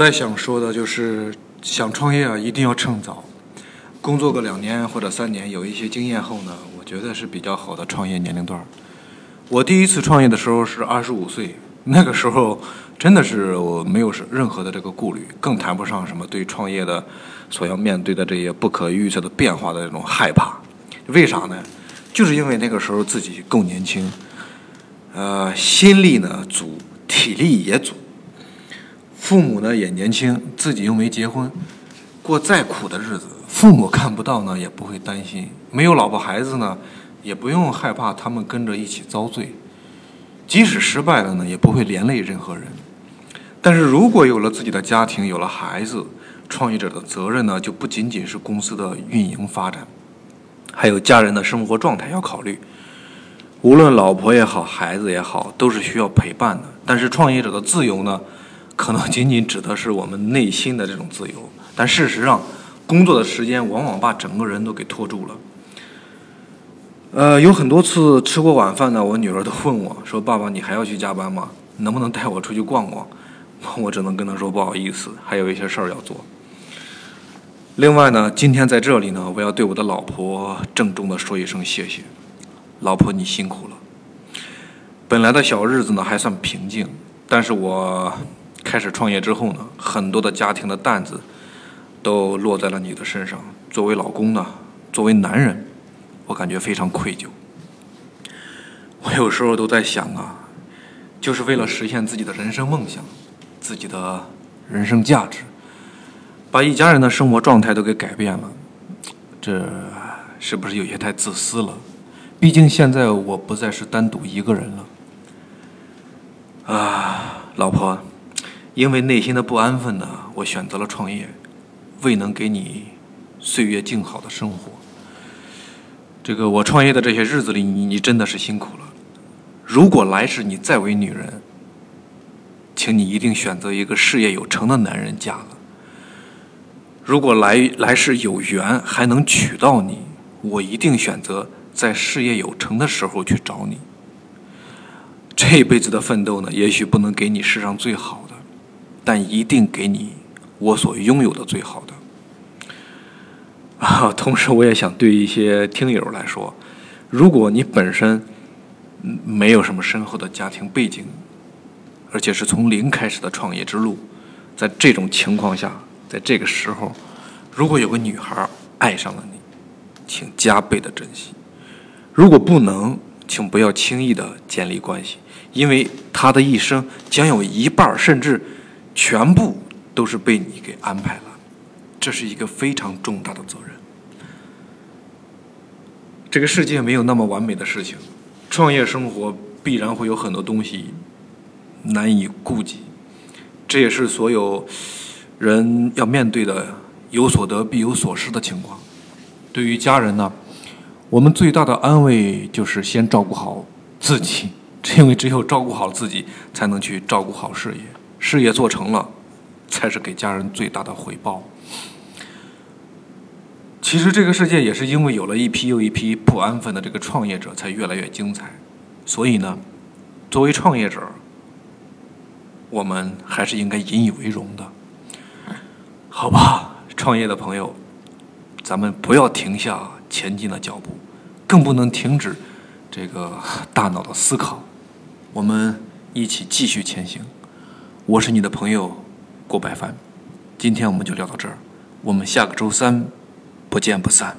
再想说的就是，想创业啊，一定要趁早，工作个两年或者三年，有一些经验后呢，我觉得是比较好的创业年龄段。我第一次创业的时候是二十五岁，那个时候真的是我没有任何的这个顾虑，更谈不上什么对创业的所要面对的这些不可预测的变化的这种害怕。为啥呢？就是因为那个时候自己够年轻，呃，心力呢足，体力也足。父母呢也年轻，自己又没结婚，过再苦的日子，父母看不到呢也不会担心。没有老婆孩子呢，也不用害怕他们跟着一起遭罪。即使失败了呢，也不会连累任何人。但是如果有了自己的家庭，有了孩子，创业者的责任呢就不仅仅是公司的运营发展，还有家人的生活状态要考虑。无论老婆也好，孩子也好，都是需要陪伴的。但是创业者的自由呢？可能仅仅指的是我们内心的这种自由，但事实上，工作的时间往往把整个人都给拖住了。呃，有很多次吃过晚饭呢，我女儿都问我说：“爸爸，你还要去加班吗？能不能带我出去逛逛？”我只能跟她说：“不好意思，还有一些事儿要做。”另外呢，今天在这里呢，我要对我的老婆郑重的说一声谢谢，老婆你辛苦了。本来的小日子呢还算平静，但是我。开始创业之后呢，很多的家庭的担子都落在了你的身上。作为老公呢，作为男人，我感觉非常愧疚。我有时候都在想啊，就是为了实现自己的人生梦想，自己的人生价值，把一家人的生活状态都给改变了，这是不是有些太自私了？毕竟现在我不再是单独一个人了。啊，老婆。因为内心的不安分呢，我选择了创业，未能给你岁月静好的生活。这个我创业的这些日子里，你你真的是辛苦了。如果来世你再为女人，请你一定选择一个事业有成的男人嫁了。如果来来世有缘还能娶到你，我一定选择在事业有成的时候去找你。这辈子的奋斗呢，也许不能给你世上最好的。但一定给你我所拥有的最好的啊！同时，我也想对一些听友来说，如果你本身没有什么深厚的家庭背景，而且是从零开始的创业之路，在这种情况下，在这个时候，如果有个女孩爱上了你，请加倍的珍惜；如果不能，请不要轻易的建立关系，因为她的一生将有一半甚至。全部都是被你给安排了，这是一个非常重大的责任。这个世界没有那么完美的事情，创业生活必然会有很多东西难以顾及，这也是所有人要面对的有所得必有所失的情况。对于家人呢，我们最大的安慰就是先照顾好自己，因为只有照顾好自己，才能去照顾好事业。事业做成了，才是给家人最大的回报。其实这个世界也是因为有了一批又一批不安分的这个创业者，才越来越精彩。所以呢，作为创业者，我们还是应该引以为荣的，好吧？创业的朋友，咱们不要停下前进的脚步，更不能停止这个大脑的思考。我们一起继续前行。我是你的朋友郭百凡，今天我们就聊到这儿，我们下个周三不见不散。